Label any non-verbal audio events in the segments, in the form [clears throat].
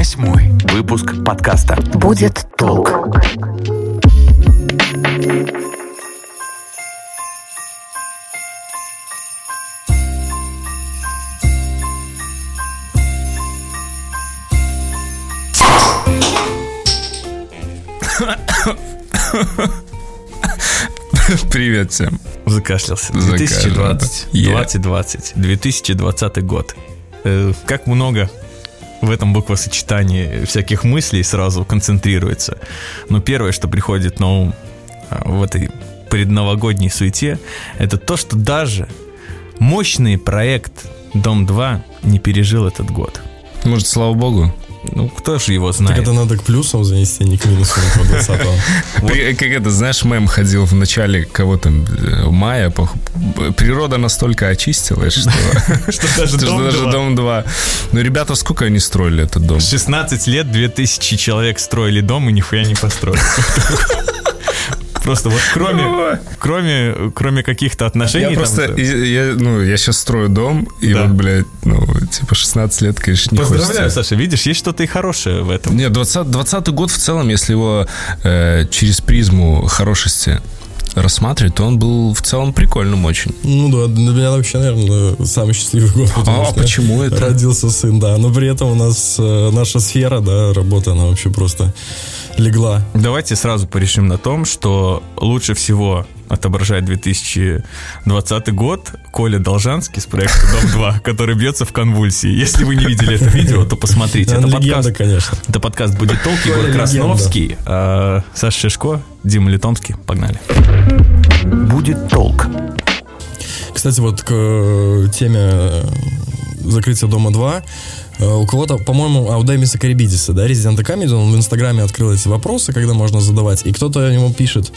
Восьмой выпуск подкаста Будет толк. Привет всем. Закашлялся. Закашлялся. 2020. Yeah. 2020. 2020 год. Э, Как много в этом буквосочетании всяких мыслей сразу концентрируется. Но первое, что приходит на ум а, в этой предновогодней суете, это то, что даже мощный проект «Дом-2» не пережил этот год. Может, слава богу? Ну, кто же его Так знает? это надо к плюсам занести, а не к минусам по 20 При- Как это, знаешь, мем ходил в начале кого-то э, мая. пох- Природа настолько очистилась, что [laughs] Что даже что «Дом-2». даже дом 2. Ну, ребята, сколько они строили этот дом? 16 лет 2000 человек строили дом и нихуя не построили. [laughs] Просто вот кроме, кроме, кроме каких-то отношений... Я там, просто, я, ну, я сейчас строю дом, и Да. вот, блядь, ну, типа 16 лет, конечно, не Поздравляю, хочется. Саша, видишь, есть что-то и хорошее в этом. Нет, 20, 20 год в целом, если его э, через призму хорошести рассматривать, то он был в целом прикольным очень. Ну да, для меня вообще, наверное, самый счастливый год. потому А что почему это? Родился сын, да. Но при этом у нас э, наша сфера, да, работа, она вообще просто легла. Давайте сразу порешим на том, что лучше всего отображает 2020 год Коля Должанский с проекта «Дом-2», который бьется в конвульсии. Если вы не видели это видео, то посмотрите. Это подкаст, конечно. это подкаст «Будет толк», Егор Красновский, а, Саша Шишко, Дима Литомский. Погнали. Будет толк. Кстати, вот к э, теме э, закрытия Дома 2. э, У кого-то, по-моему, а у Демиса Карибидиса, да, Резидента Камеди, он в Инстаграме открыл эти вопросы, когда можно задавать, и кто-то ему пишет,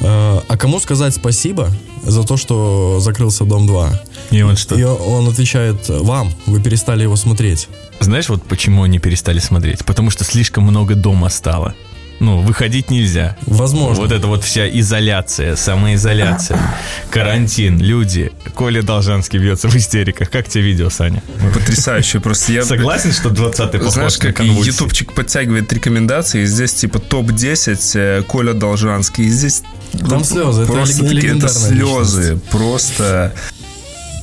э, а кому сказать спасибо за то, что закрылся Дом 2? И он что? И он отвечает, вам, вы перестали его смотреть. Знаешь, вот почему они перестали смотреть? Потому что слишком много дома стало. Ну, выходить нельзя. Возможно. Вот это вот вся изоляция, самоизоляция, [laughs] карантин, люди. Коля Должанский бьется в истериках. Как тебе видео, Саня? Потрясающе. Просто я... Согласен, что 20-й похож Знаешь, на как ютубчик подтягивает рекомендации, и здесь типа топ-10 э, Коля Должанский, и здесь Там слезы, это просто лег- такие, это слезы, просто...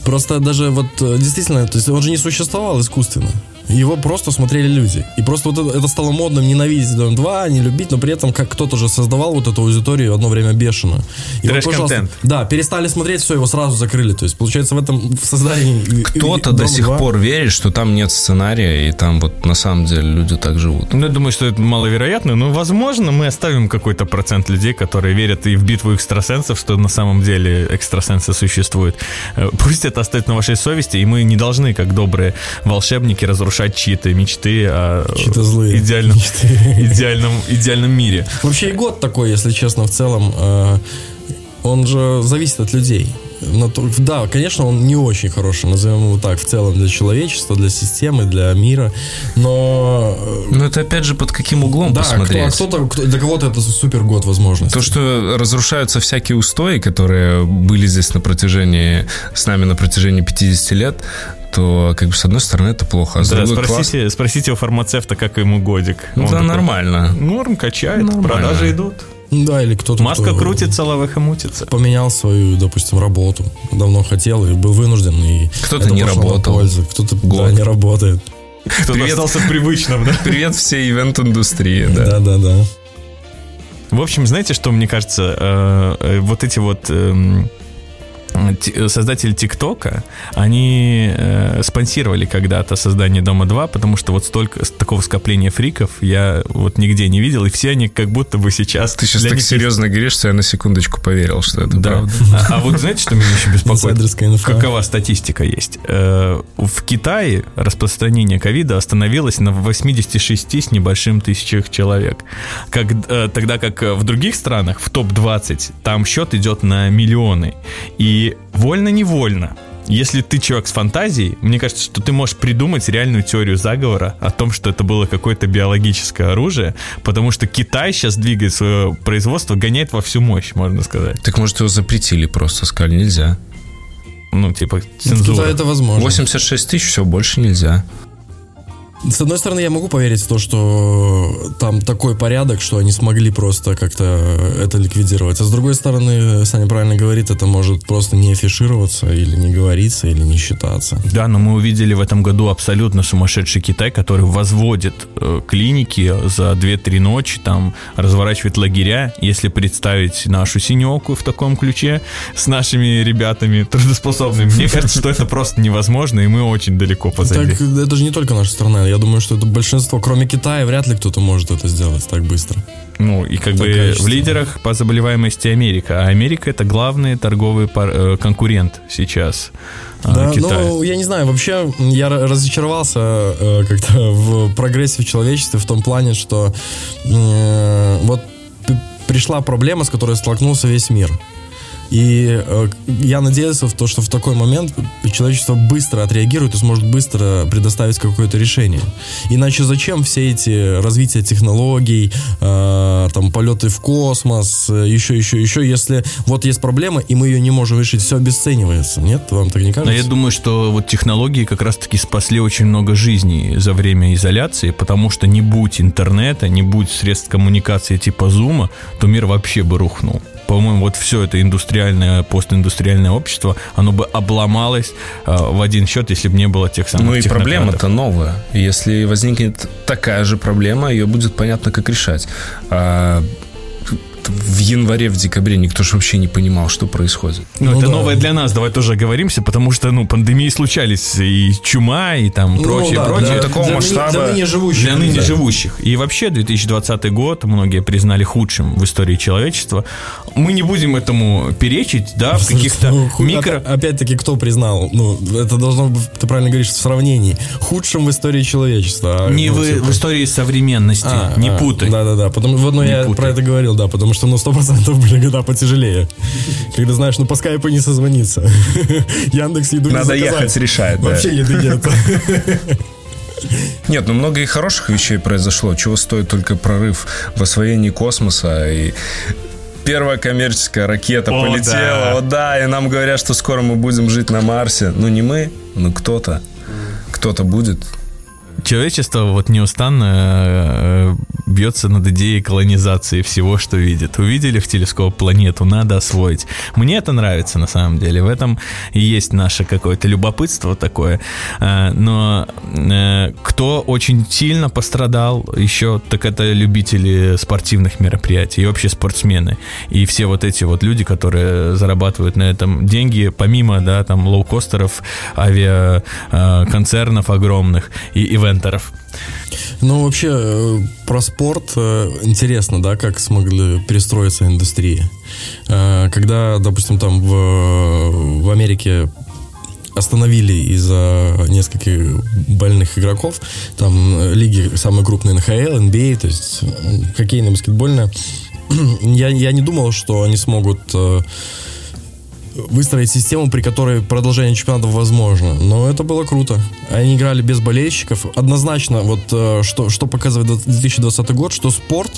Просто даже вот э, действительно, то есть он же не существовал искусственно. Его просто смотрели люди. И просто вот это, это стало модным ненавидеть Дом 2, не любить, но при этом как кто-то же создавал вот эту аудиторию одно время бешено. И вот, пожалуйста. Да, перестали смотреть, все, его сразу закрыли. То есть, получается, в этом в создании... Кто-то до сих 2 пор верит, что там нет сценария, и там вот на самом деле люди так живут. Ну, я думаю, что это маловероятно, но, возможно, мы оставим какой-то процент людей, которые верят и в битву экстрасенсов, что на самом деле экстрасенсы существуют. Э, Пусть это остается на вашей совести, и мы не должны, как добрые волшебники, разрушать чьи-то мечты о Чьи-то злые идеальном, мечты. [laughs] идеальном, идеальном мире. Вообще и год такой, если честно, в целом, э, он же зависит от людей. Да, конечно, он не очень хороший, назовем его так, в целом для человечества, для системы, для мира, но... э, Ну, это опять же под каким углом Да, посмотреть. а кто-то, кто- для кого-то это супер год возможностей. То, что разрушаются всякие устои, которые были здесь на протяжении, с нами на протяжении 50 лет, то, как бы, с одной стороны, это плохо, а с Да, другой класс. спросите, спросите у фармацевта, как ему годик. Ну, Он да, такой, нормально. Норм, качает, Нормально. продажи идут. Да, или кто-то... Маска кто крутится, лавеха мутится. Поменял свою, допустим, работу. Давно хотел и был вынужден. И Кто-то не работал. пользу. Кто-то Год. да, не работает. Кто-то Привет. остался привычным, да? [laughs] Привет всей ивент-индустрии, да. Да, да, да. В общем, знаете, что мне кажется? Э, э, вот эти вот ти- создатели ТикТока, они э, спонсировали когда-то создание Дома 2, потому что вот столько такого скопления фриков я вот нигде не видел, и все они как будто бы сейчас... Ты сейчас так них есть- серьезно говоришь, что я на секундочку поверил, что это Да. правда. А, а вот знаете, что меня еще беспокоит? Какова статистика есть? Э, В Китае распространение ковида остановилось на 86 с небольшим тысячах человек. Как, э, тогда как в других странах, в топ-20, там счет идет на миллионы. И вольно-невольно если ты человек с фантазией, мне кажется, что ты можешь придумать реальную теорию заговора о том, что это было какое-то биологическое оружие, потому что Китай сейчас двигает свое производство, гоняет во всю мощь, можно сказать. Так может его запретили просто, сказали, нельзя. Ну, типа, Ну, цензура. Это возможно. 86 тысяч, все, больше нельзя. С одной стороны, я могу поверить в то, что там такой порядок, что они смогли просто как-то это ликвидировать. А с другой стороны, Саня правильно говорит, это может просто не афишироваться или не говориться, или не считаться. Да, но мы увидели в этом году абсолютно сумасшедший Китай, который возводит э, клиники за 2-3 ночи, там разворачивает лагеря. Если представить нашу синеку в таком ключе с нашими ребятами трудоспособными, мне кажется, что это просто невозможно, и мы очень далеко позади. Так это же не только наша страна. Я думаю, что это большинство, кроме Китая, вряд ли кто-то может это сделать так быстро. Ну, и как Так бы качественно. в лидерах по заболеваемости Америка. А Америка это главный торговый э, конкурент сейчас а, Да, Китая. ну, я не знаю, вообще я разочаровался э, как-то [laughs] в прогрессе в человечестве в том плане, что э, вот пришла проблема, с которой столкнулся весь мир. И э, я надеялся в то, что в такой момент человечество быстро отреагирует и сможет быстро предоставить какое-то решение. Иначе зачем все эти развития технологий, э, там полеты в космос, э, еще, еще, еще, если вот есть проблема и мы ее не можем решить, все обесценивается. Нет, вам так не Но кажется? я думаю, что вот технологии как раз-таки спасли очень много жизней за время изоляции, потому что не будь интернета, не будь средств коммуникации типа зума, то мир вообще бы рухнул. По-моему, вот все это индустриальное, постиндустриальное общество, оно бы обломалось э, в один счет, если бы не было тех самых Ну и проблема-то новая. Если возникнет такая же проблема, ее будет понятно, как решать. А в январе, в декабре никто же вообще не понимал, что происходит. Ну, Ну это да. новое для нас, давай тоже оговоримся, потому что, ну, пандемии случались, и чума, и там Ну прочее, да, прочее. для- такого для ныне- масштаба- Для ныне живущих. Для ныне Да. живущих. И вообще 2020 год многие признали худшим в истории человечества. Мы не будем этому перечить, да, в [laughs] каких-то Ну, ху- микро... опя- Опять-таки, кто признал? Ну, это должно быть, ты правильно говоришь, в сравнении. Худшим в истории человечества. А, Не ну, в, типа- в истории современности, А, не а, путай. Да-да-да, потому вот, ну, Не я путай. про это говорил, да, потому что, ну, сто процентов [laughs] были года потяжелее. Когда, знаешь, ну, по скайпу не созвониться. [laughs] Яндекс еду не Надо заказать. ехать решать, да. Вообще еды нет. Нет, ну много и хороших вещей произошло. Чего стоит только прорыв в освоении космоса и Первая коммерческая ракета О, полетела, да. вот да, и нам говорят, что скоро мы будем жить на Марсе. Ну не мы, ну кто-то, кто-то будет. Человечество вот неустанно э, бьется над идеей колонизации всего, что видит. Увидели в телескоп планету, надо освоить. Мне это нравится на самом деле. В этом и есть наше какое-то любопытство такое. Э, Но э, кто очень сильно пострадал еще, так это любители спортивных мероприятий и вообще спортсмены. И все вот эти вот люди, которые зарабатывают на этом деньги, помимо, да, там, лоукостеров, авиаконцернов огромных и ивентеров. Ну, вообще, э, про спорт э, интересно, да, как смогли перестроиться индустрии. Э, Когда, допустим, там в, в Америке остановили из-за нескольких больных игроков, там лиги самые крупные НХЛ, NBA, то есть хоккейная, баскетбольная, [clears throat] я, я не думал, что они смогут выстроить систему, при которой продолжение чемпионатов возможно. Но это было круто. Они играли без болельщиков. Однозначно, вот э, что, что показывает 2020 год, что спорт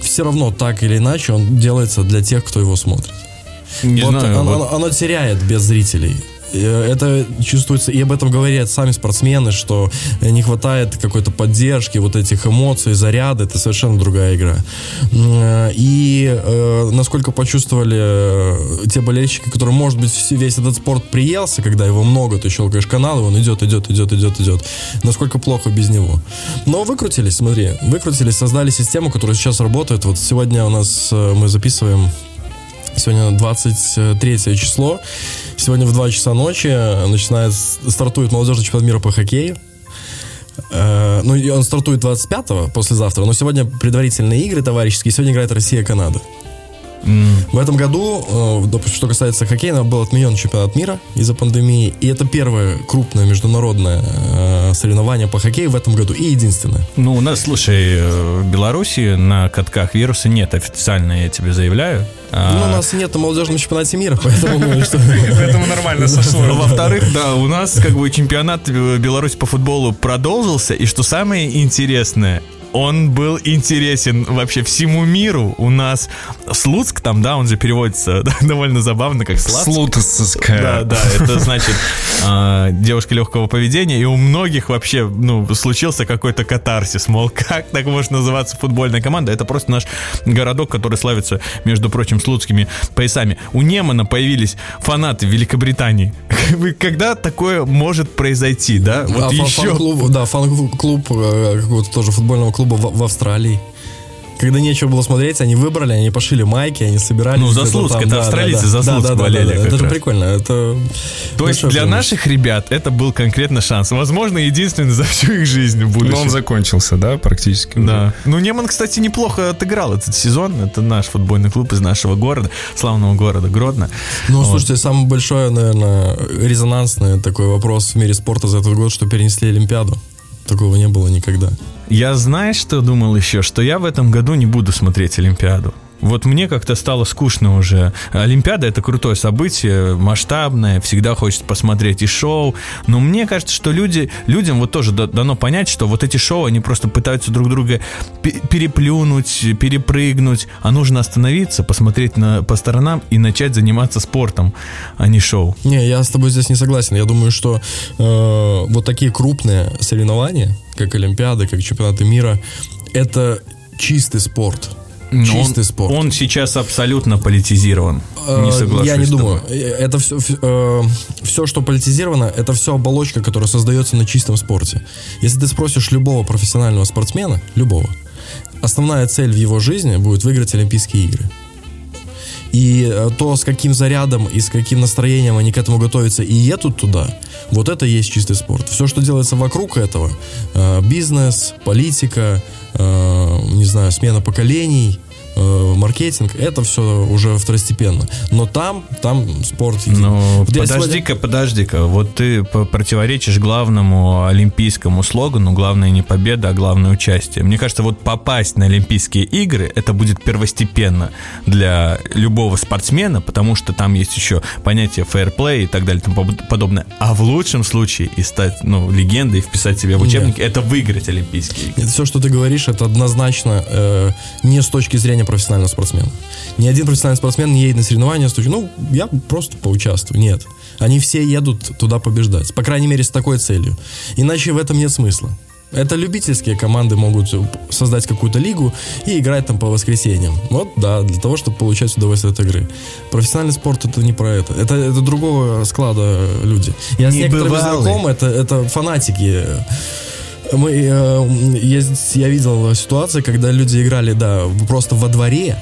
все равно так или иначе он делается для тех, кто его смотрит. Не вот знаю, оно, вот оно теряет без зрителей. Э, Это чувствуется, и об этом говорят сами спортсмены, что не хватает какой-то поддержки, вот этих эмоций, заряда. Это совершенно другая игра. Э, И э, насколько почувствовали те болельщики, которые, может быть, весь этот спорт приелся, когда его много, ты щелкаешь канал, и он идет, идет, идет, идет, идет. Насколько плохо без него. Но выкрутились, смотри, выкрутились, создали систему, которая сейчас работает. Вот сегодня у нас мы записываем Сегодня 23 число. Сегодня в 2 часа ночи начинает, стартует молодежный чемпионат мира по хоккею. Э, Ну, он стартует 25-го, послезавтра. Но сегодня предварительные игры товарищеские. Сегодня играет Россия-Канада. В этом году, э, допустим, что касается хоккея, был отменен чемпионат мира из-за пандемии. И это первое крупное международное э, соревнование по хоккею в этом году. И единственное. ну, у нас, слушай, э, в Беларуси на катках вируса нет, официально я тебе заявляю. А, Ну, у нас нет на молодежном чемпионате мира, поэтому мы [laughs] что... Поэтому нормально сошло. Во-вторых, да, у нас как бы чемпионат Беларуси по футболу продолжился, и что самое интересное, он был интересен вообще всему миру. У нас Слуцк там, да, он же переводится [laughs] довольно забавно, как. Слутовская. Да, да, это значит а, девушка легкого поведения, и у многих вообще, ну, случился какой-то катарсис, мол, как так может называться футбольная команда? Это просто наш городок, который славится, между прочим, слуцкими поясами. У Немана появились фанаты Великобритании. [laughs] Когда такое может произойти, да? А, Вот фан- еще... Фан-клуб, да, фан-клуб э, какого-то тоже футбольного клуба в, в Австралии. Когда нечего было смотреть, они выбрали, они пошили майки, они собирались. Ну, за где-то Слуцк, там, это да, австралийцы да, за да, да, да, болели да, как Это раз. прикольно, это... То есть для преимущество. наших ребят это был конкретно шанс. Возможно, единственный за всю их жизнь в Но будущем. он закончился, да, практически. уже? Да. Ну, Неман, кстати, неплохо отыграл этот сезон. Это наш футбольный клуб из нашего города, славного города Гродно. Ну, Вот. слушайте, самый большой, наверное, резонансный такой вопрос в мире спорта за этот год, что перенесли Олимпиаду. Такого не было никогда. Я знаешь, что думал еще? Что я в этом году не буду смотреть Олимпиаду. Вот мне как-то стало скучно уже. Олимпиада это крутое событие, масштабное, всегда хочется посмотреть и шоу. Но мне кажется, что люди, людям вот тоже да- дано понять, что вот эти шоу, они просто пытаются друг друга пе- переплюнуть, перепрыгнуть. А нужно остановиться, посмотреть на, по сторонам и начать заниматься спортом, а не шоу. Не, я с тобой здесь не согласен. Я думаю, что э, вот такие крупные соревнования, как Олимпиады, как чемпионаты мира, это чистый спорт. Но Чистый он, спорт. Он сейчас абсолютно политизирован. Не Э, соглашусь. Я не думаю. Э, Это все, все, что политизировано, это все оболочка, которая создается на чистом спорте. Если ты спросишь любого профессионального спортсмена, любого, основная цель в его жизни будет выиграть Олимпийские игры. И э, то, с каким зарядом и с каким настроением они к этому готовятся и едут туда, вот это и есть чистый спорт. Все, что делается вокруг этого, э, бизнес, политика, э, не знаю, смена поколений, э, маркетинг, это все уже второстепенно. Но там, там спорт. Ну, Вот я подожди-ка, подожди-ка. Вот ты противоречишь главному олимпийскому слогану. Главное не победа, а главное участие. Мне кажется, вот попасть на Олимпийские игры, это будет первостепенно для любого спортсмена, потому что там есть еще понятие фейерплей и так далее и тому подобное. А в лучшем случае и стать, ну, легендой, вписать себя в учебник, это выиграть Олимпийские игры. Все, что ты говоришь, это однозначно э, не с точки зрения профессионального спортсмена. Ни один профессиональный спортсмен не едет на соревнования с точки, ну, я просто поучаствую. Нет. Они все едут туда побеждать. По крайней мере, с такой целью. Иначе в этом нет смысла. Это любительские команды могут создать какую-то лигу и играть там по воскресеньям. Вот, да, для того, чтобы получать удовольствие от игры. Профессиональный спорт это не про это. Это, это другого склада люди. Я с некоторыми знаком, это, это фанатики. Мы, э, есть, я видел ситуации, когда люди играли, да, просто во дворе,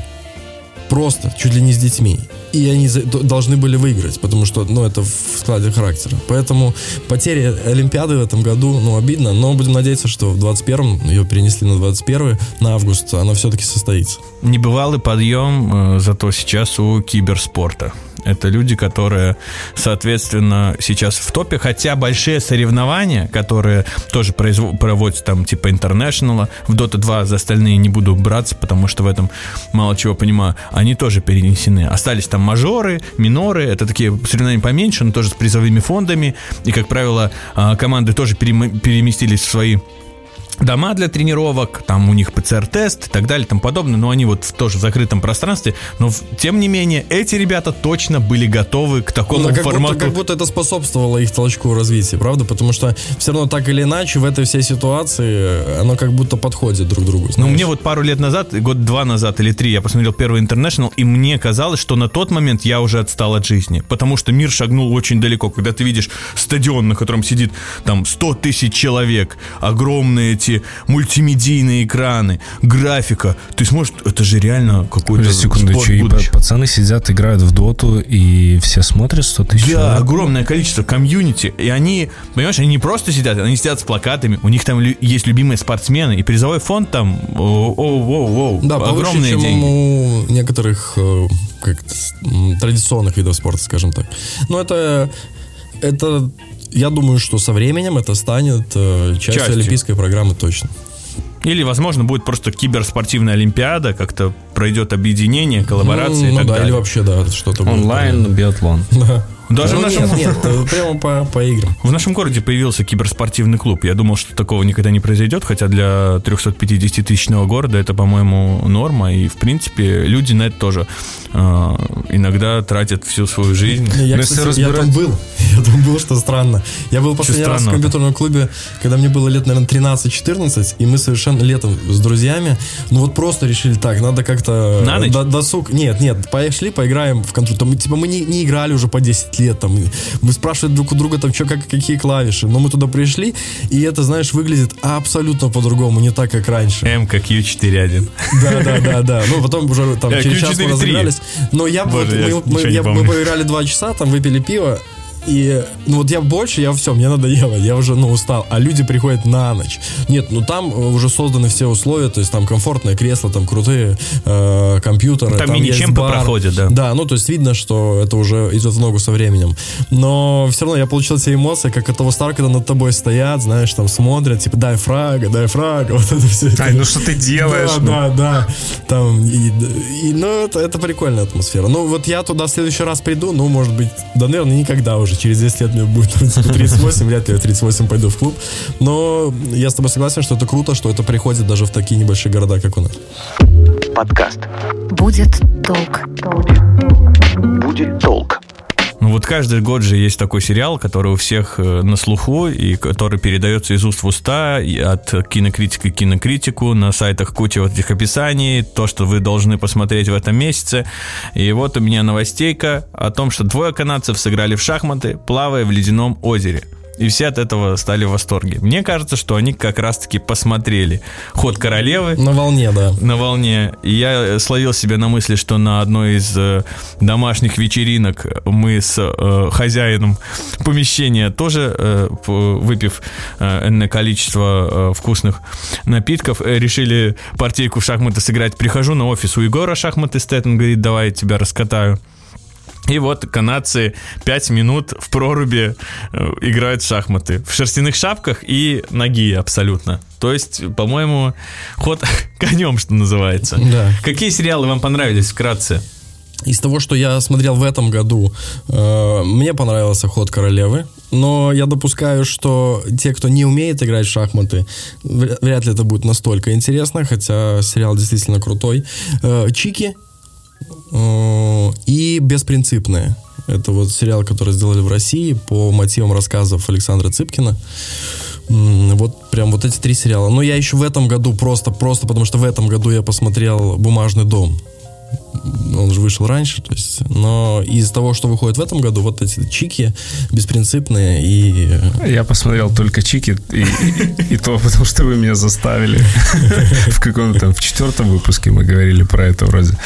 просто, чуть ли не с детьми. И они должны были выиграть, потому что, ну, это в складе характера. Поэтому потери Олимпиады в этом году, ну, обидно, но будем надеяться, что в 21-м, ее перенесли на 21 на август, она все-таки состоится. Небывалый подъем, э, зато сейчас у киберспорта. Это люди, которые, соответственно, сейчас в топе, хотя большие соревнования, которые тоже произво- проводятся там типа International, в Dota 2 за остальные не буду браться, потому что в этом мало чего понимаю, они тоже перенесены. Остались там мажоры, миноры, это такие соревнования поменьше, но тоже с призовыми фондами, и, как правило, а, команды тоже перем- переместились в свои дома для тренировок, там у них ПЦР-тест и так далее и тому подобное, но они вот в тоже закрытом пространстве, но тем не менее эти ребята точно были готовы к такому Ну, как, формату. будто, как будто это способствовало их толчку развития, правда? Потому что все равно так или иначе в этой всей ситуации э, оно как будто подходит друг другу. Ну, знаешь. мне вот пару лет назад, год-два назад или три, я посмотрел первый International, и мне казалось, что на тот момент я уже отстал от жизни. Потому что мир шагнул очень далеко. Когда ты видишь стадион, на котором сидит там 100 тысяч человек, огромные эти мультимедийные экраны, графика, ты сможешь... Это же реально какой-то Подожди секунду, спорт что, и пацаны сидят, играют в доту, и все смотрят 100 тысяч Да, человек? огромное количество комьюнити. И они, понимаешь, они не просто сидят, они сидят с плакатами. У них там лю- есть любимые спортсмены. И призовой фонд там, оу-оу-оу, Да, повыше, огромные чем деньги. у некоторых э, как традиционных видов спорта, скажем так. Но это, это, я думаю, что со временем это станет э, частью Частью. олимпийской программы точно. Или, возможно, будет просто киберспортивная олимпиада, как-то пройдет объединение, коллаборация и ну так да, далее. или вообще, да, что-то будет. Онлайн биатлон. [laughs] Да. Даже Ну, в нашем, нет, нет, э, прямо по, по играм. в нашем городе появился киберспортивный клуб. Я думал, что такого никогда не произойдет, хотя для 350-тысячного города это, по-моему, норма. И, в принципе, люди на это тоже э, иногда тратят всю свою жизнь. Я, Ну, кстати, я там разбирать- был. [laughs] Я там был, что странно. Я был последний раз в компьютерном клубе, когда мне было лет, наверное, 13-14, и мы совершенно летом с друзьями, ну вот просто решили так, надо как-то... На ночь? до- Досуг. Нет, нет, пошли, поиграем в контроль. Там, типа, мы не, не играли уже по 10 лет, там, мы спрашивали друг у друга, там, что, как, какие клавиши. Но мы туда пришли, и это, знаешь, выглядит абсолютно по-другому, не так, как раньше. МК Q41. Да, да, да, да. Ну, потом уже там Э, через час мы Q4-3. разыгрались. Но я Боже, вот, я мы, мы- я- мы поиграли два часа, там выпили пиво. И, ну вот я больше, я все, мне надоело, я уже, ну, устал. А люди приходят на ночь. Нет, ну там э, уже созданы все условия, то есть там комфортное кресло, там крутые э, компьютеры. Там есть мини-чемпы проходят, да. Да, ну то есть видно, что это уже идет в ногу со временем. Но все равно я получил те эмоции, как от того Стар, когда над тобой стоят, знаешь, там смотрят, типа, дай фрага, дай фрага, [laughs] вот это все. Ай, ну что ты делаешь? Да, ну? да, да. Там, и, и, ну, это, это прикольная атмосфера. Ну, вот я туда в следующий раз приду, ну, может быть, да, наверное, никогда уже. Через 10 лет мне будет 38, вряд ли я в 38 пойду в клуб. Но я с тобой согласен, что это круто, что это приходит даже в такие небольшие города, как у нас. Подкаст. Будет толк. Будет толк. Ну вот каждый год же есть такой сериал, который у всех э, на слуху и который передается из уст в уста от кинокритика к кинокритику на сайтах куча вот этих описаний, то, что вы должны посмотреть в этом месяце. И вот у меня новостейка о том, что двое канадцев сыграли в шахматы, плавая в ледяном озере. И все от этого стали в восторге. Мне кажется, что они как раз-таки посмотрели «Ход королевы», На волне, да. на волне. И я э, словил себя на мысли, что на одной из э, домашних вечеринок мы с э, хозяином помещения тоже, э, выпив э, энное количество э, вкусных напитков, э, решили партийку в шахматы сыграть. Прихожу на офис у Егора шахматы стоят, он говорит, давай я тебя раскатаю. И вот канадцы 5 минут в проруби э, играют в шахматы. В шерстяных шапках и ноги абсолютно. То есть, по-моему, ход [laughs] конем, что называется. Да. Какие сериалы вам понравились вкратце? Из того, что я смотрел в этом году, э, мне понравился ход королевы. Но я допускаю, что те, кто не умеет играть в шахматы, вря- вряд ли это будет настолько интересно, хотя сериал действительно крутой. Э, Чики и Беспринципные. Это вот сериал, который сделали в России по мотивам рассказов Александра Цыпкина. Вот прям вот эти три сериала. Но я еще в этом году просто, просто потому что в этом году я посмотрел «Бумажный дом». Он же вышел раньше, то есть, но из того, что выходит в этом году, вот эти чики беспринципные и Я посмотрел только Чики, и, и- и то потому, что вы меня заставили. [laughs] В каком-то в четвертом выпуске мы говорили про это вроде.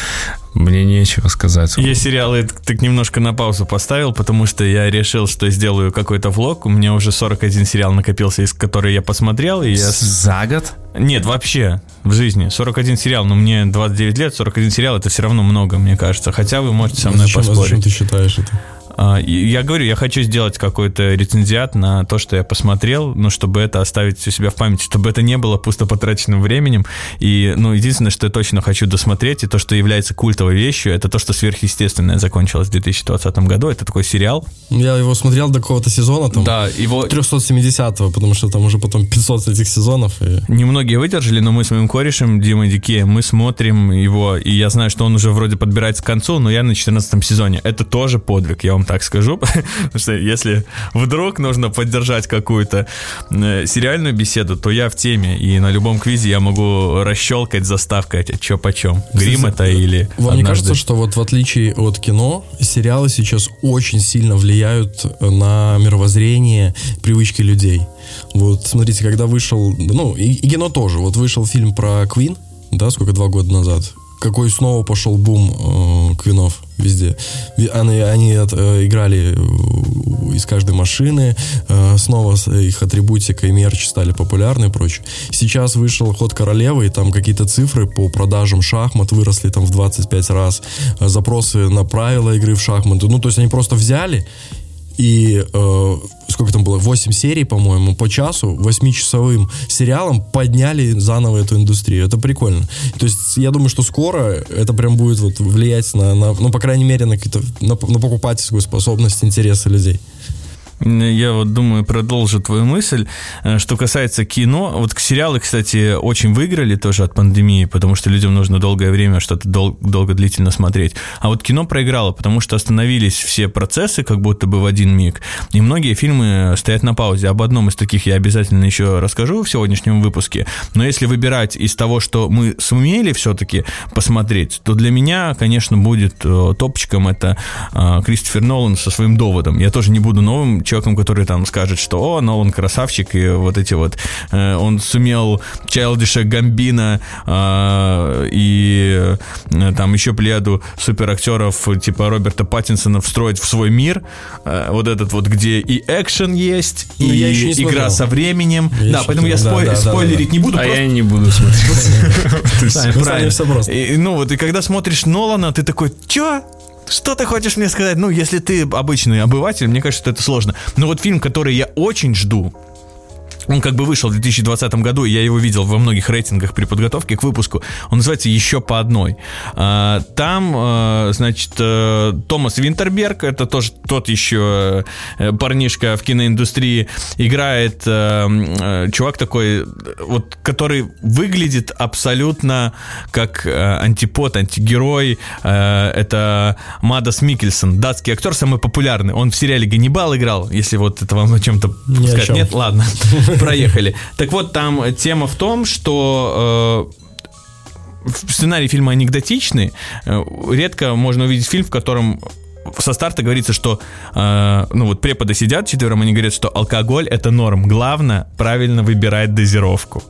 Мне нечего сказать. Я сериалы так немножко на паузу поставил, потому что я решил, что сделаю какой-то влог. У меня уже 41 сериал накопился, из которых я посмотрел, и я... За год? Нет, вообще, в жизни. 41 сериал, но мне 29 лет, 41 сериал это все равно много, мне кажется. Хотя вы можете со мной зачем, а зачем поспорить. ты считаешь это? А, Я говорю, я хочу сделать какой-то рецензиат на то, что я посмотрел, ну, чтобы это оставить у себя в памяти, чтобы это не было пусто потраченным временем. И, ну, единственное, что я точно хочу досмотреть, и то, что является культовой вещью, это то, что сверхъестественное закончилось в 2020 году. Это такой сериал. Я его смотрел до какого-то сезона, там, Да, его 370-го, потому что там уже потом 500 этих сезонов. И... Немногие выдержали, но мы с моим корешем Димой Дике, мы смотрим его, и я знаю, что он уже вроде подбирается к концу, но я на 14 сезоне. Это тоже подвиг, я вам так скажу, [laughs] потому что если вдруг нужно поддержать какую-то э, сериальную беседу, то я в теме, и на любом квизе я могу расщелкать заставкой, что почем. Грим это или Вам не кажется, что вот в отличие от кино, сериалы сейчас очень сильно влияют на мировоззрение, привычки людей? Вот смотрите, когда вышел, ну и, и кино тоже, вот вышел фильм про Квин, да, сколько, два года назад, какой снова пошел бум э, Квинов везде. Они, они от- э, играли э, из каждой машины, э, снова их атрибутика и мерч стали популярны и прочее. Сейчас вышел «Ход королевы», и там какие-то цифры по продажам шахмат выросли там в 25 раз, э, запросы на правила игры в шахматы. Ну, то есть они просто взяли и э, сколько там было, 8 серий, по-моему, по часу, 8-часовым сериалом подняли заново эту индустрию. Это прикольно. То есть я думаю, что скоро это прям будет вот влиять на, на ну, по крайней мере, на, на, на покупательскую способность, интересы людей. Я вот думаю, продолжу твою мысль. Э, Что касается кино, вот сериалы, кстати, очень выиграли тоже от пандемии, потому что людям нужно долгое время что-то дол- долго длительно смотреть. А вот кино проиграло, потому что остановились все процессы как будто бы в один миг, и многие фильмы стоят на паузе. Об одном из таких я обязательно еще расскажу в сегодняшнем выпуске. Но если выбирать из того, что мы сумели все-таки посмотреть, то для меня, конечно, будет э, топчиком это э, Кристофер Нолан со своим доводом. Я тоже не буду новым человеком, который там скажет, что о, Нолан красавчик, и вот эти вот, э, он сумел Чайлдиша Гамбина э, и э, там еще плеяду суперактеров типа Роберта Паттинсона встроить в свой мир, э, вот этот вот, где и экшен есть, Ну, и игра со временем. Я да, поэтому не я спой- Да, спойлерить да. не буду, А просто я не буду смотреть. [laughs] Правильно, Ну, ну вот, и когда смотришь Нолана, ты такой, чё? Что ты хочешь мне сказать? Ну, если ты обычный обыватель, мне кажется, что это сложно. Но вот фильм, который я очень жду, он как бы вышел в 2020 году, и я его видел во многих рейтингах при подготовке к выпуску. Он называется «Еще по одной». А, Там, э, значит, э, Томас Винтерберг, это тоже тот еще э, парнишка в киноиндустрии, играет э, чувак такой, вот, который выглядит абсолютно как антипод, антигерой. Это Мадас Микельсон, датский актер, самый популярный. Он в сериале «Ганнибал» играл, если вот это вам о чем-то сказать. чем. Нет, ладно, [laughs] [laughs] проехали. Так вот, там тема в том, что э, сценарий фильма анекдотичный. Э, Редко можно увидеть фильм, в котором со старта говорится, что э, ну вот преподы сидят четвером, они говорят, что алкоголь это норм. Главное правильно выбирать дозировку.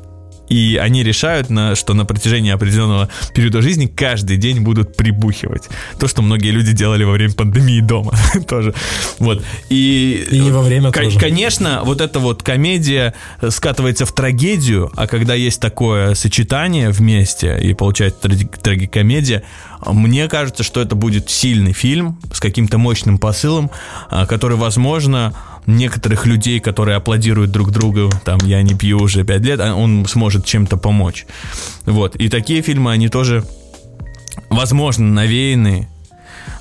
И они решают, на, что на протяжении определенного периода жизни каждый день будут прибухивать. То, что многие люди делали во время пандемии дома [laughs] тоже. Вот. И, И не во время тоже. Конечно, вот эта вот комедия э, скатывается в трагедию, а когда есть такое сочетание вместе и получается траги- трагикомедия, мне кажется, что это будет сильный фильм с каким-то мощным посылом, а, который, возможно, некоторых людей, которые аплодируют друг другу, там, я не пью уже пять лет, а он сможет чем-то помочь. Вот. И такие фильмы, они тоже, возможно, навеяны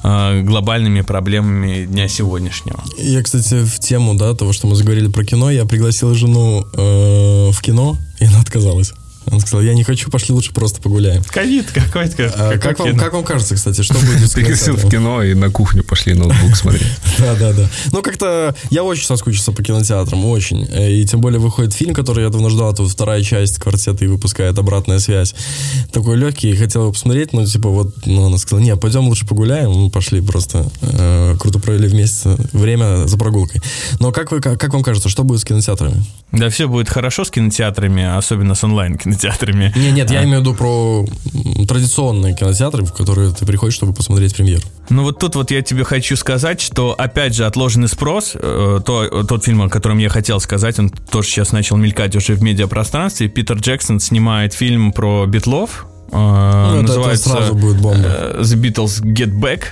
а, глобальными проблемами дня сегодняшнего. Я, кстати, в тему, да, того, что мы заговорили про кино, я пригласил жену э, в кино, и она отказалась. Она сказала, я не хочу, пошли лучше просто погуляем. Ковид какой-то. А какой как, вам, как вам кажется, кстати, что будет [laughs] с Пригласил в кино и на кухню пошли ноутбук смотреть. [laughs] Да, да, да. Ну, как-то я очень соскучился по кинотеатрам, очень. И тем более выходит фильм, который я давно ждал, это вот вторая часть квартета и выпускает «Обратная связь». Такой легкий, хотел его посмотреть, но типа вот, ну, она сказала, не, пойдем лучше погуляем. Мы пошли просто, э, круто провели вместе время за прогулкой. Но как, вы, как, как вам кажется, что будет с кинотеатрами? Да, все будет хорошо с кинотеатрами, особенно с онлайн-кинотеатрами. Не, нет, я имею в виду про традиционные кинотеатры, в которые ты приходишь, чтобы посмотреть премьеру. Ну вот тут вот я тебе хочу сказать, что опять же отложенный спрос, э, то, тот фильм, о котором я хотел сказать, он тоже сейчас начал мелькать уже в медиапространстве. Питер Джексон снимает фильм про Битлов. Э, Ну, это- это называется сразу будет бомба. э, The Beatles Get Back.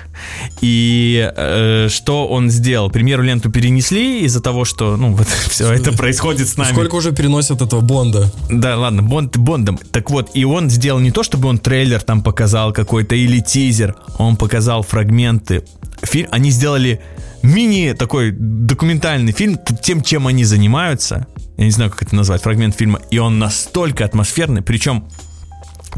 И э, что он сделал? Премьеру ленту перенесли из-за того, что ну вот [laughs] все это происходит с нами. Сколько уже переносят этого Бонда? Да, ладно, Бонд Бондом. Так вот, и он сделал не то, чтобы он трейлер там показал какой-то или тизер, он показал фрагменты. Фильм, они сделали мини такой документальный фильм тем, чем они занимаются. Я не знаю, как это назвать, фрагмент фильма. И он настолько атмосферный, причем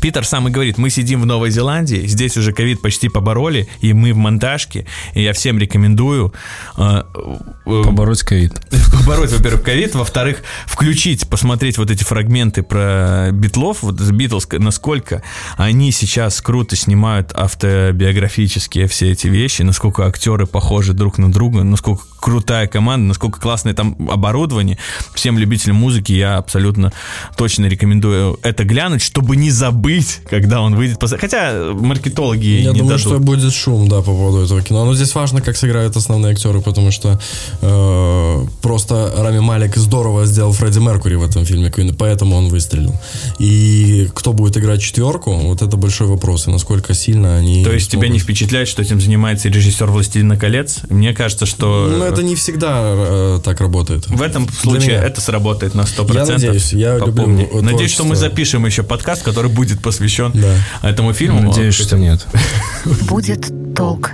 Питер сам и говорит, мы сидим в Новой Зеландии, здесь уже ковид почти побороли, и мы в монтажке, и я всем рекомендую э, э, Побороть ковид. [laughs] побороть, во-первых, ковид, во-вторых, включить, посмотреть вот эти фрагменты про битлов, вот Beatles, насколько они сейчас круто снимают автобиографические все эти вещи, насколько актеры похожи друг на друга, насколько крутая команда, насколько классное там оборудование. Всем любителям музыки я абсолютно точно рекомендую это глянуть, чтобы не забыть быть, когда он выйдет. Хотя маркетологи Я не думаю, дадут. что будет шум, да, по поводу этого кино. Но здесь важно, как сыграют основные актеры, потому что э, просто Рами Малик здорово сделал Фредди Меркури в этом фильме и поэтому он выстрелил. И кто будет играть четверку, вот это большой вопрос, и насколько сильно они... То есть тебя не смогут. впечатляет, что этим занимается режиссер «Властелина колец»? Мне кажется, что Ну, это не всегда э, так работает. в этом случае это сработает на 100%. Я надеюсь, я люблю, Попомни. Надеюсь, что мы запишем еще подкаст, который будет посвящен Да. этому фильму. Надеюсь, что нет. [laughs] Будет толк.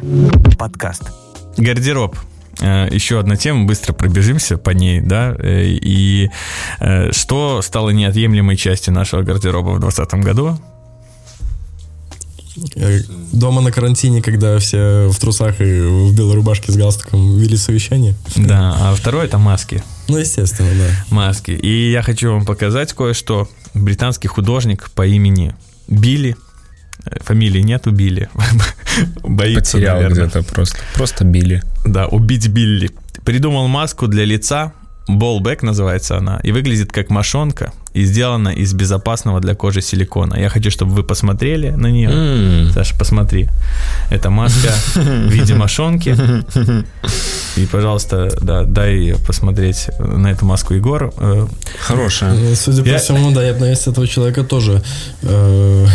Подкаст. Гардероб. Э, Еще одна тема, быстро пробежимся по ней, да, э, и э, что стало неотъемлемой частью нашего гардероба в 2020 году? Э, Дома на карантине, когда все в трусах и в белой рубашке с галстуком вели совещание. Да, а второе это маски. Ну, естественно, да. Маски. И я хочу вам показать кое-что. Британский художник по имени Билли. Э, Фамилии нет, убили. [laughs] Боится, Потерял наверное. где-то просто. Просто били. Да, убить Билли. Придумал маску для лица. Болбэк называется она. И выглядит как мошонка. И сделана из безопасного для кожи силикона. Я хочу, чтобы вы посмотрели на нее. М. Саша, посмотри. Это маска [laughs] в виде мошонки. И, пожалуйста, да, дай посмотреть на эту маску Егор. Э, Хорошая. Ну, Судя Я- по всему, да, я бы на месте этого человека тоже э,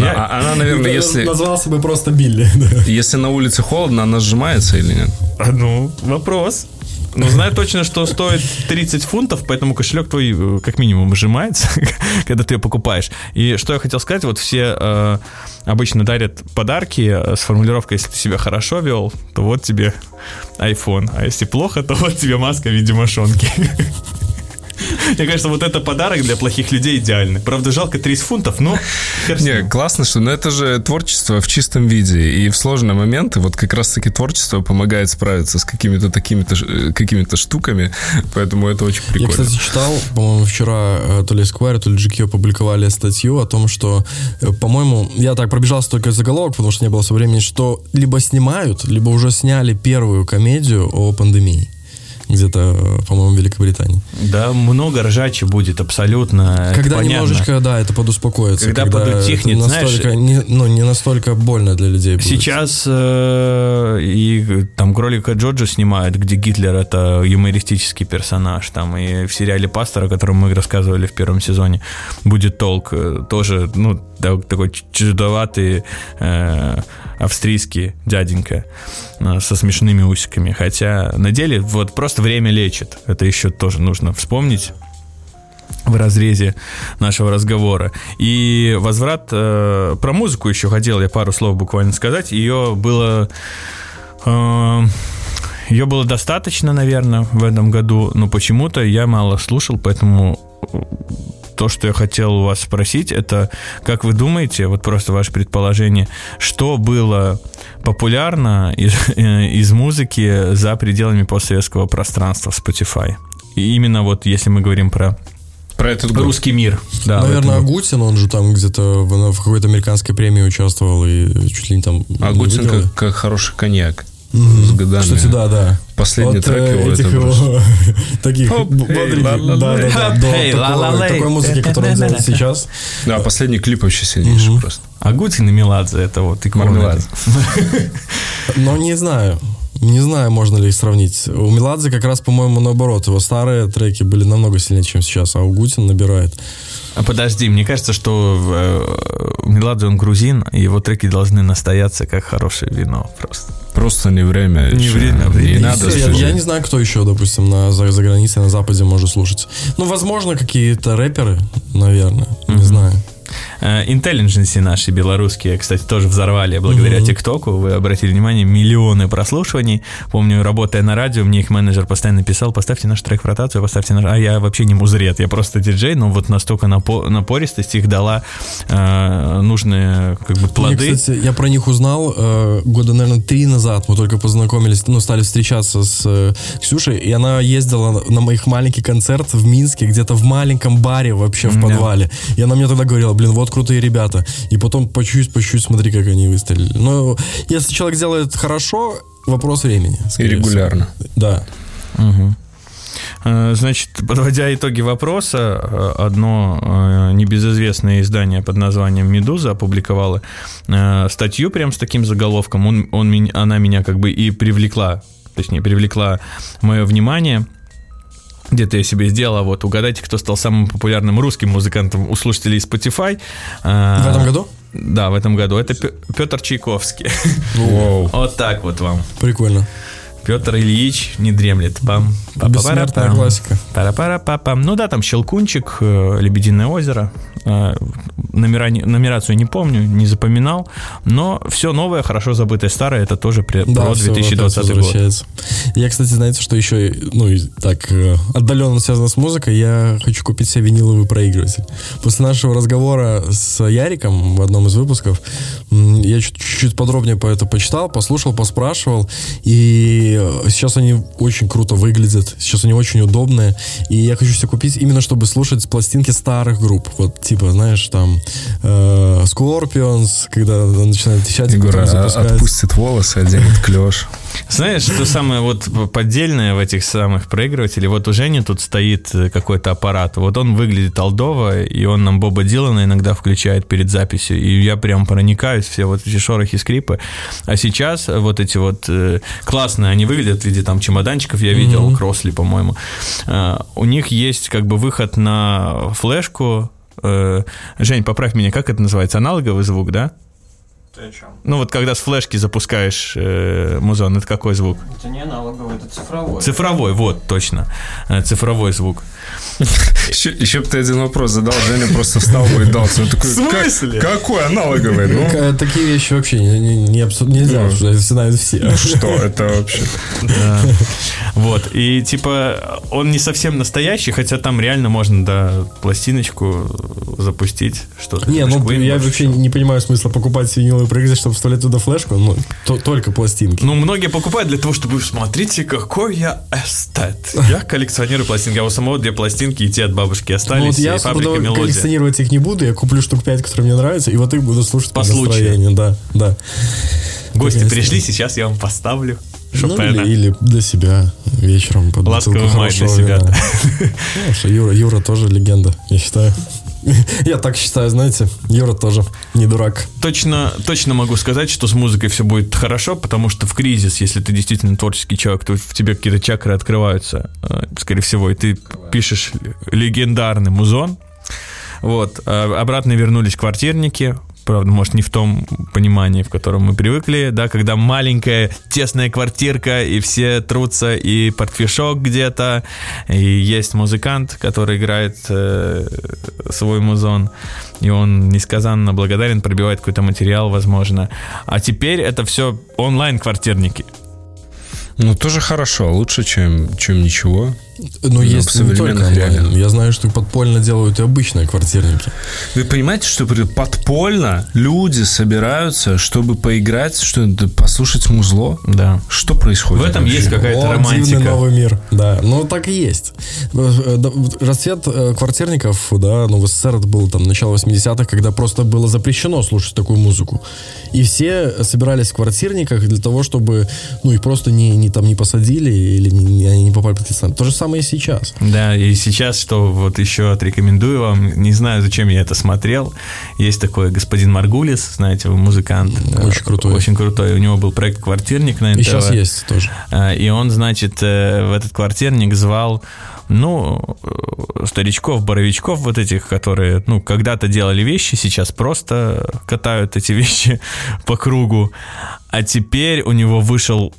А- а Она, наверное, если, назвался бы просто Билли. [laughs] если на улице холодно, она сжимается или нет? А, Ну, вопрос. Ну, знаю точно, что стоит 30 фунтов, поэтому кошелек твой э, как минимум сжимается, [laughs] когда ты ее покупаешь. И что я хотел сказать, вот все э, обычно дарят подарки э, с формулировкой, если ты себя хорошо вел, то вот тебе iPhone, а если плохо, то вот тебе маска в виде мошонки. [laughs] Мне кажется, вот это подарок для плохих людей идеальный. Правда, жалко 30 фунтов, но Не, классно, что но это же творчество в чистом виде. И в сложные моменты вот как раз-таки творчество помогает справиться с какими-то такими-то э, какими-то штуками. Поэтому это очень Я, прикольно. кстати, читал, по-моему, вчера э, то ли Esquire, то ли GQ опубликовали статью о том, что, э, по-моему, я так пробежался только заголовок, потому что не было со времени, что либо снимают, либо уже сняли первую комедию о пандемии. Где-то, э, по-моему, в Великобритании. Да, много ржачи будет абсолютно. это когда понятно. немножечко, да, это подуспокоится. Когда подутихнет, это знаешь, не, ну, не настолько больно для людей будет. Сейчас э, и там кролика Джорджа снимают, где Гитлер это юмористический персонаж. Там и в сериале Пастора, о котором мы рассказывали в первом сезоне, будет толк. э, Тоже, ну, такой чудоватый э, австрийский дяденька э, со смешными усиками. Хотя на деле вот просто время лечит. Это еще тоже нужно вспомнить в разрезе нашего разговора. И возврат э, про музыку еще хотел я пару слов буквально сказать. Ее было э, ее было достаточно, наверное, в этом году, но почему-то я мало слушал, поэтому то, что я хотел у вас спросить, это как вы думаете, вот просто ваше предположение, что было популярно из, э, из музыки за пределами постсоветского пространства в Spotify? И именно вот если мы говорим про Про этот год. русский мир. Да, Наверное, этом- Агутин, он же там где-то в, в какой-то американской премии участвовал и чуть ли не там... А не Гутин выиграл. как, как хороший коньяк. Мгм. с годами. Кстати, да, да. Последний Вот, трек э, его этих это его таких бодреньких, такой- музыки, которую он делает сейчас. Да, последний клип вообще сильнейший просто. Агутин и Меладзе, это вот иконы. Мармелад. [laughs] Но не знаю. Не знаю, можно ли их сравнить. У Меладзе как раз, по-моему, наоборот. Его старые треки были намного сильнее, чем сейчас, а у Гутин набирает. А подожди, мне кажется, что э, Меладзе он грузин, и его треки должны настояться как хорошее вино просто. Просто не время. Не еще. время, Не время. надо. я, слушать. я не знаю, кто еще, допустим, на, за, за границей, на Западе может слушать. Ну, возможно, какие-то рэперы, наверное. Не знаю. Э, Intelligence наши белорусские, кстати, тоже взорвали благодаря ТикТоку. Вы обратили внимание, миллионы прослушиваний. Помню, работая на радио, мне их менеджер постоянно писал, поставьте наш трек в ротацию, поставьте наш... А я вообще не музрет, я просто диджей, но вот настолько напо- напористость их дала э, нужные как бы Мне, плоды. кстати, я про них узнал э, года, наверное, три назад. Мы только познакомились, ну, стали встречаться с э, Ксюшей, и она ездила на моих маленький концерт в Минске, где-то в маленьком баре вообще в Да. подвале. И она мне тогда говорила, блин, вот крутые ребята. И потом по чуть-чуть, по чуть-чуть смотри, как они выстрелили. Но если человек делает хорошо, вопрос времени. И скорее всего. регулярно. Да. Э, Значит, подводя итоги вопроса, э, одно э, небезызвестное издание под названием «Медуза» опубликовало э, статью прям с таким заголовком. Он, он, меня- она меня как бы и привлекла, точнее, привлекла мое внимание. Где-то я себе сделала, вот, угадайте, кто стал самым популярным русским музыкантом у слушателей Spotify. Э, В этом году? Да, в этом году. Это Петр Чайковский. Воу. [laughs] Вот так вот вам. Прикольно. Петр Ильич не дремлет. Пам, па Бессмертная классика. Пара-пара-па-пам. Ну да, там Щелкунчик, Лебединое озеро. Э, Номера, нумерацию не помню, не запоминал. Но все новое, хорошо забытое старое, это тоже про всё 2020 опять год. Я, кстати, знаете, что еще, ну, так э, отдаленно связано с музыкой, я хочу купить себе виниловый проигрыватель. После нашего разговора с Яриком в одном из выпусков, я чуть- чуть-чуть подробнее по это почитал, послушал, поспрашивал, и э, сейчас они очень круто выглядят, сейчас они очень удобные, и я хочу себе купить именно, чтобы слушать пластинки старых групп, вот, типа, знаешь, там, э, Scorpions, когда начинает трещать, и Егор а- отпустит волосы, оденет клеш. Знаешь, что самое вот поддельное в этих самых проигрывателях? Вот у Жени тут стоит э, какой-то аппарат. Вот он выглядит алдово, и он нам Боба Дилана иногда включает перед записью. И я прям проникаюсь, все вот эти шорохи, скрипы. А сейчас вот эти вот э, классные, они выглядят в виде там чемоданчиков, я видел, Кросли, по-моему. Э, У них есть как бы выход на флешку. Э, Жень, поправь меня, как это называется? Аналоговый звук, да? Ну вот когда с флешки запускаешь э, музон, это какой звук? Это не аналоговый, это цифровой. Цифровой, вот, точно. Э, Цифровой звук. Еще, бы ты один вопрос задал, Женя просто встал бы и дал. Он такой, В смысле? «Как- какой аналоговый? Ну, Э, Такие вещи вообще не, не, не обсу- нельзя обсуждать, это знают все. что это вообще? Да. Вот, и типа он не совсем настоящий, хотя там реально можно, да, пластиночку запустить, что-то. Не, ну я вообще не понимаю смысла покупать виниловый проигрыватель, чтобы вставлять туда флешку, ну, то- только пластинки. Ну, многие покупают для того, чтобы смотрите, какой я эстет. [laughs] Я коллекционирую пластинки. А у самого две пластинки, и те от бабушки Ну, остались, вот я и фабрика мелодия. коллекционировать их не буду, я куплю штук 5, которые мне нравятся, и вот их буду слушать по, По настроению, да, да. Гости пришли, сейчас я вам поставлю Ну, Шопена. или, или для себя вечером под Ласковый май для себя. Ну, [laughs] Юра тоже легенда, я считаю. Я так считаю, знаете, Юра тоже не дурак. Точно, точно могу сказать, что с музыкой все будет хорошо, потому что в кризис, если ты действительно творческий человек, то в тебе какие-то чакры открываются, э, скорее всего, и ты пишешь легендарный музон. Вот. А Обратно вернулись квартирники. Правда, может, не в том понимании, в котором мы привыкли, да, когда маленькая тесная квартирка, и все трутся, и портфишок где-то, и есть музыкант, который играет э, свой музон, и он несказанно благодарен, пробивает какой-то материал, возможно. А теперь это все онлайн-квартирники. Ну, тоже хорошо, лучше, чем, чем ничего. Ну, в есть не только онлайн. Я знаю, что подпольно делают и обычные квартирники. Вы понимаете, что подпольно люди собираются, чтобы поиграть, что послушать музло? Да. Что происходит? В этом вообще? есть какая-то О, романтика. дивный новый мир. Да, ну так и есть. Э, Расцвет э, квартирников, да, ну в СССР это было там начало 80-х, когда просто было запрещено слушать такую музыку. И все собирались в квартирниках для того, чтобы, ну, их просто не, не там не посадили или не, не- они не попали под. То же самое и сейчас. Да, и сейчас, что вот еще отрекомендую вам, не знаю, зачем я это смотрел, есть такой господин Маргулис, знаете, вы музыкант. Очень крутой. Очень крутой. У него был проект «Квартирник» на НТВ. И сейчас есть тоже. А, И он, значит, э, в этот квартирник звал, ну, э, старичков, боровичков вот этих, которые, ну, когда-то делали вещи, сейчас просто катают эти [laughs] вещи по кругу. А теперь у него вышел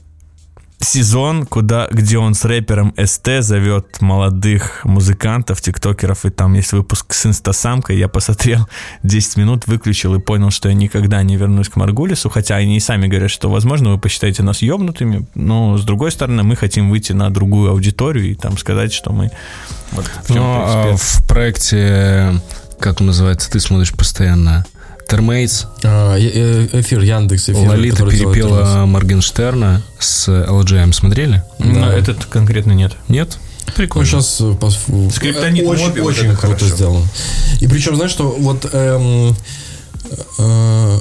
сезон, куда, где он с рэпером СТ зовет молодых музыкантов, тиктокеров, и там есть выпуск с инстасамкой. Я посмотрел [laughs] 10 минут, выключил и понял, что я никогда не вернусь к Маргулису, хотя они и сами говорят, что, возможно, вы посчитаете нас ёбнутыми, но, с другой стороны, мы хотим выйти на другую аудиторию и там сказать, что мы вот в чем-то Ну, а в проекте, как он называется, ты смотришь постоянно, Термейтс, А, э- э- эфир Яндекс эфир. Лолита перепела. Моргенштерна с LGM. Смотрели? Ну, да. этот конкретно нет. Нет? Ну, Прикольно. сейчас Скриптонит очень, Моби, вот очень это круто хорошо. сделано. И причем, знаешь, что вот эм, Э,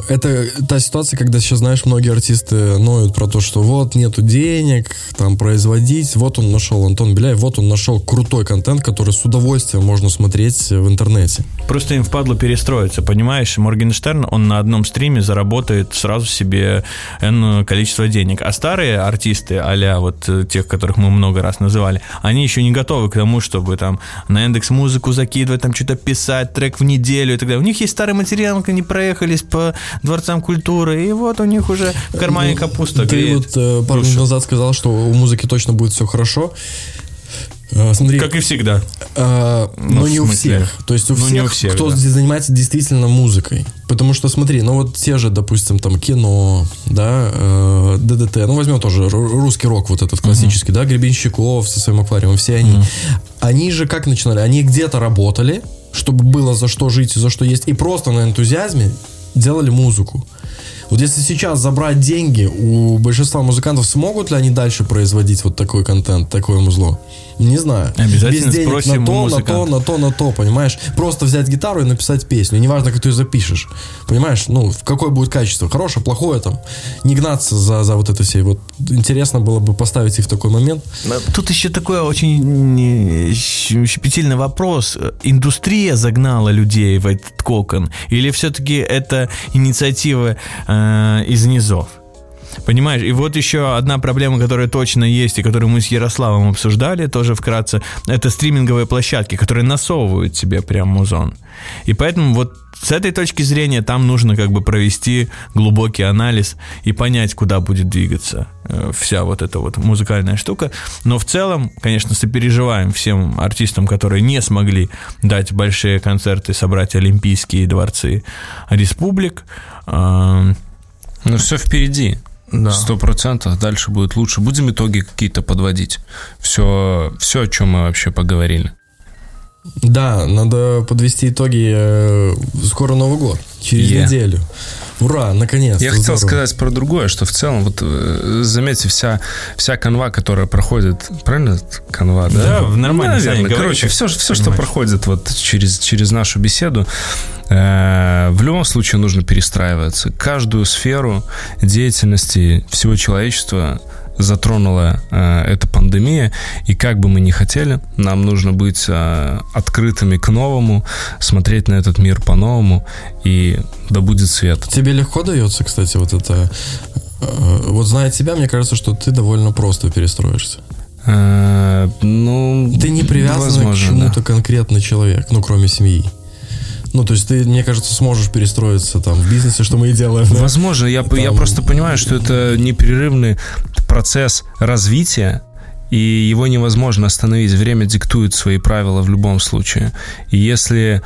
Это та ситуация, когда сейчас, знаешь, многие артисты ноют про то, что вот нету денег, там производить. Вот он нашел, Антон Беляев, вот он нашел крутой контент, который с удовольствием можно смотреть в интернете. Просто им впадло перестроиться, понимаешь? Моргенштерн, он на одном стриме заработает сразу себе энное количество денег. А старые артисты, а вот э, тех, которых мы много раз называли, они еще не готовы к тому, чтобы там на индекс музыку закидывать, там что-то писать, трек в неделю и так далее. У них есть старый материал, они проехались по дворцам культуры, и вот у них уже в кармане капуста Ты греет вот э, пару минут назад сказал, что у музыки точно будет все хорошо. Э, Смотри, Как и всегда. А, но в не у всех. То есть у Ну, всех, у всех, кто да. занимается действительно музыкой. Потому что, смотри, ну вот те же, допустим, там кино, да, э, ДДТ, ну возьмем тоже ру- русский рок вот этот классический, да, Гребенщиков со своим аквариумом, все они. Они же как начинали? Они где-то работали, чтобы было за что жить и за что есть, и просто на энтузиазме делали музыку. Вот если сейчас забрать деньги у большинства музыкантов, смогут ли они дальше производить вот такой контент, такое музло? Не знаю. Обязательно Без денег спросим на то, на то, на то, на то, понимаешь? Просто взять гитару и написать песню. Неважно, как ты ее запишешь. Понимаешь? Ну, в какое будет качество. Хорошее, плохое там. Не гнаться за, за вот это все. Вот интересно было бы поставить их в такой момент. Тут еще такой очень щепетильный вопрос. Индустрия загнала людей в этот кокон? Или все-таки это инициатива э, из низов? Понимаешь, и вот еще одна проблема, которая точно есть, и которую мы с Ярославом обсуждали тоже вкратце, это стриминговые площадки, которые насовывают себе прям музон. И поэтому вот с этой точки зрения там нужно как бы провести глубокий анализ и понять, куда будет двигаться э, вся вот эта вот музыкальная штука. Но в целом, конечно, сопереживаем всем артистам, которые не смогли дать большие концерты, собрать олимпийские дворцы республик. Ну, все впереди. Сто процентов дальше будет лучше. Будем итоги какие-то подводить. Все, все, о чем мы вообще поговорили. Да, надо подвести итоги. э, Скоро Новый год. Через Yeah. неделю. Ура, наконец-то. Я хотел сказать про другое, что в целом, вот э, заметьте, вся, вся канва, которая проходит, правильно канва, да? Да, в нормальной Наверное. Саня, говори, Короче, все, все что проходит вот через, через нашу беседу, э, в любом случае нужно перестраиваться. Каждую сферу деятельности всего человечества затронула э, эта пандемия, и как бы мы ни хотели, нам нужно быть э, открытыми к новому, смотреть на этот мир по-новому, и да будет свет. Тебе легко дается, кстати, вот это... э, Вот зная тебя, мне кажется, что ты довольно просто перестроишься. Э, Ну, Ты не привязан к возможно, чему-то да. конкретно человек, ну, кроме семьи. Ну, то есть ты, мне кажется, сможешь перестроиться там в бизнесе, что мы и делаем. да? Возможно, я, п- я Там- просто понимаю, что это непрерывный процесс развития, и его невозможно остановить. Время диктует свои правила в любом случае. И если,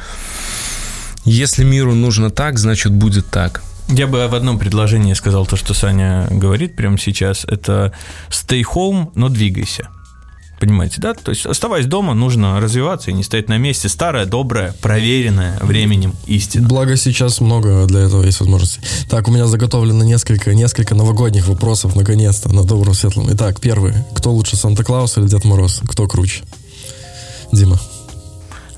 если миру нужно так, значит будет так. Я бы в одном предложении сказал то, что Саня говорит прямо сейчас. Это stay home, но двигайся. Понимаете, да? То есть, оставаясь дома, нужно развиваться и не стоять на месте. Старая, добрая, проверенная временем истина. Благо сейчас много для этого есть возможностей. Так, у меня заготовлено несколько, несколько новогодних вопросов, наконец-то, на добром светлом. Итак, первый. Кто лучше, Санта-Клаус или Дед Мороз? Кто круче? Дима.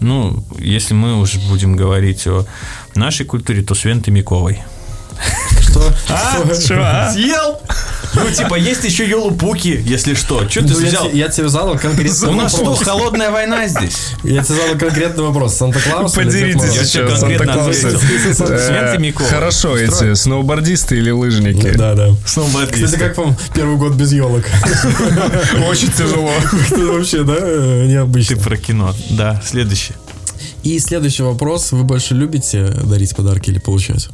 Ну, если мы уж будем говорить о нашей культуре, то Свен Тымяковой. Что? Съел? Ну, типа, есть еще Йолупуки, если что. Что ты Ну, я, взял? те- я тебе задал конкретный У нас что, холодная война здесь? Я тебе задал конкретный вопрос. Санта-Клаус Поделитесь? Я еще, тебе конкретно ответил. Хорошо, эти сноубордисты или лыжники? Да, да. Сноубордисты. Кстати, как вам первый год без елок? [laughs] Очень тяжело. Вообще, да, э, Ты необычно. про кино. Да, следующий. И следующий вопрос. Вы больше любите дарить подарки или получать?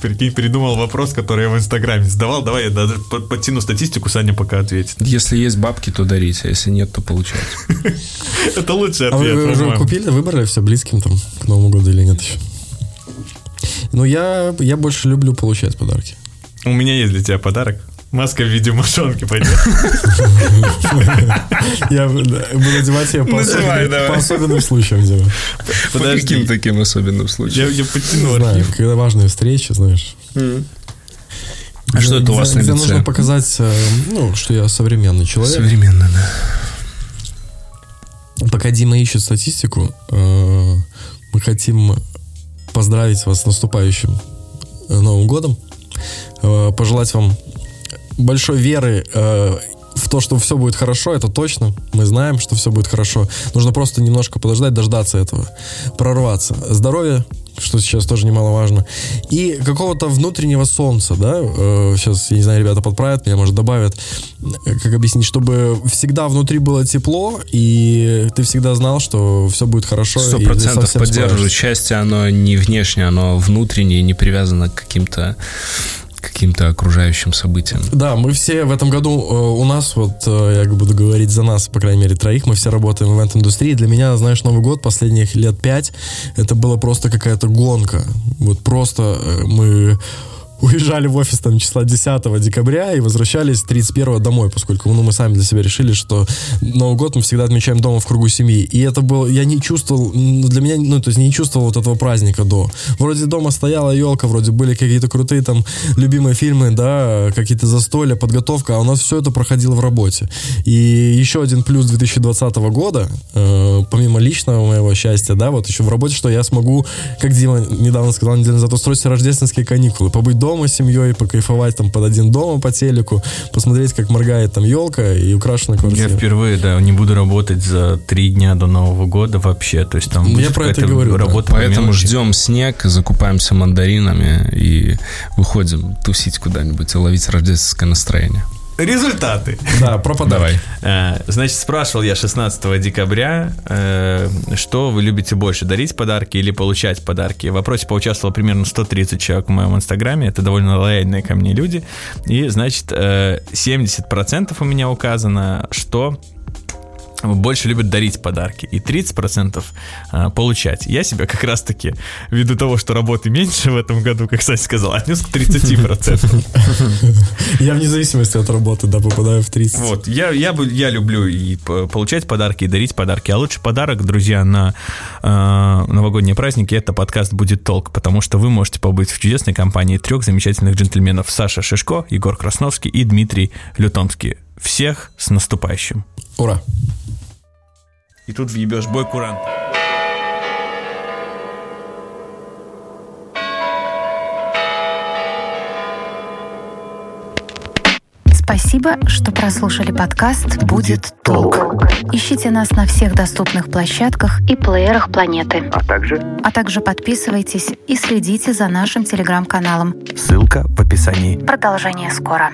Прикинь, придумал вопрос, который я в Инстаграме задавал. Давай я даже под- подтяну статистику, Саня пока ответит. Если есть бабки, то дарите, а если нет, то получать. [laughs] Это лучший А вы, вы уже купили, выбрали все близким там к Новому году или нет еще? Ну, я, я больше люблю получать подарки. У меня есть для тебя подарок. Маска в виде мошонки, пойдет. Я буду одевать ее по, особенным, случаям, Дима. По каким таким особенным случаям? Я, знаю, архив. когда важные встречи, знаешь. А что это у вас на лице? нужно показать, э, ну, что я современный человек. Современно, да. Пока Дима ищет статистику, э, мы хотим поздравить вас с наступающим э, Новым годом, пожелать вам большой веры э, в то, что все будет хорошо, это точно. Мы знаем, что все будет хорошо. Нужно просто немножко подождать, дождаться этого, прорваться. Здоровье, что сейчас тоже немаловажно. И какого-то внутреннего солнца, да, э, сейчас, я не знаю, ребята подправят меня, может, добавят, как объяснить, чтобы всегда внутри было тепло, и ты всегда знал, что все будет хорошо. Сто процентов поддерживаю. Счастье, оно не внешнее, оно внутреннее, не привязано к каким-то каким-то окружающим событиям. Да, мы все в этом году, э, у нас, вот э, я буду говорить за нас, по крайней мере, троих, мы все работаем в ивент-индустрии. Для меня, знаешь, Новый год последних лет пять, это было просто какая-то гонка. Вот просто э, мы уезжали в офис там числа 10 декабря и возвращались 31 домой, поскольку ну, мы сами для себя решили, что Новый год мы всегда отмечаем дома в кругу семьи. И это было, я не чувствовал, ну, для меня, ну, то есть не чувствовал вот этого праздника до. Вроде дома стояла елка, вроде были какие-то крутые там любимые фильмы, да, какие-то застолья, подготовка, а у нас все это проходило в работе. И еще один плюс 2020 года, э, помимо личного моего счастья, да, вот еще в работе, что я смогу, как Дима недавно сказал, неделю назад, устроить рождественские каникулы, побыть дома с семьей, покайфовать там под один дома по телеку, посмотреть, как моргает там елка и украшена Я квартира. впервые, да, не буду работать за три дня до Нового года вообще. То есть там я про это говорю, да. работа по Поэтому мелочи. ждем снег, закупаемся мандаринами и выходим тусить куда-нибудь и ловить рождественское настроение. Результаты. Да, про подарки. Давай. Э, Значит, спрашивал я 16 декабря, э, что вы любите больше, дарить подарки или получать подарки. В вопросе поучаствовало примерно 130 человек в моем инстаграме, это довольно лояльные ко мне люди. И, значит, э, 70% у меня указано, что больше любят дарить подарки и 30% а, получать. Я себя как раз-таки, ввиду того, что работы меньше в этом году, как Кстати сказал, отнес к 30%. Я вне зависимости от работы, да, попадаю в 30. Вот, я, я, я люблю и получать подарки, и дарить подарки. А лучший подарок, друзья, на э, новогодние праздники это подкаст «Будет толк», потому что вы можете побыть в чудесной компании трех замечательных джентльменов Саша Шишко, Егор Красновский и Дмитрий Лютомский. Всех с наступающим. Ура. И тут въебешь бой куранта. Спасибо, что прослушали подкаст «Будет толк». Ищите нас на всех доступных площадках и плеерах планеты. А также А также подписывайтесь и следите за нашим телеграм-каналом. ссылка в описании. Продолжение скоро.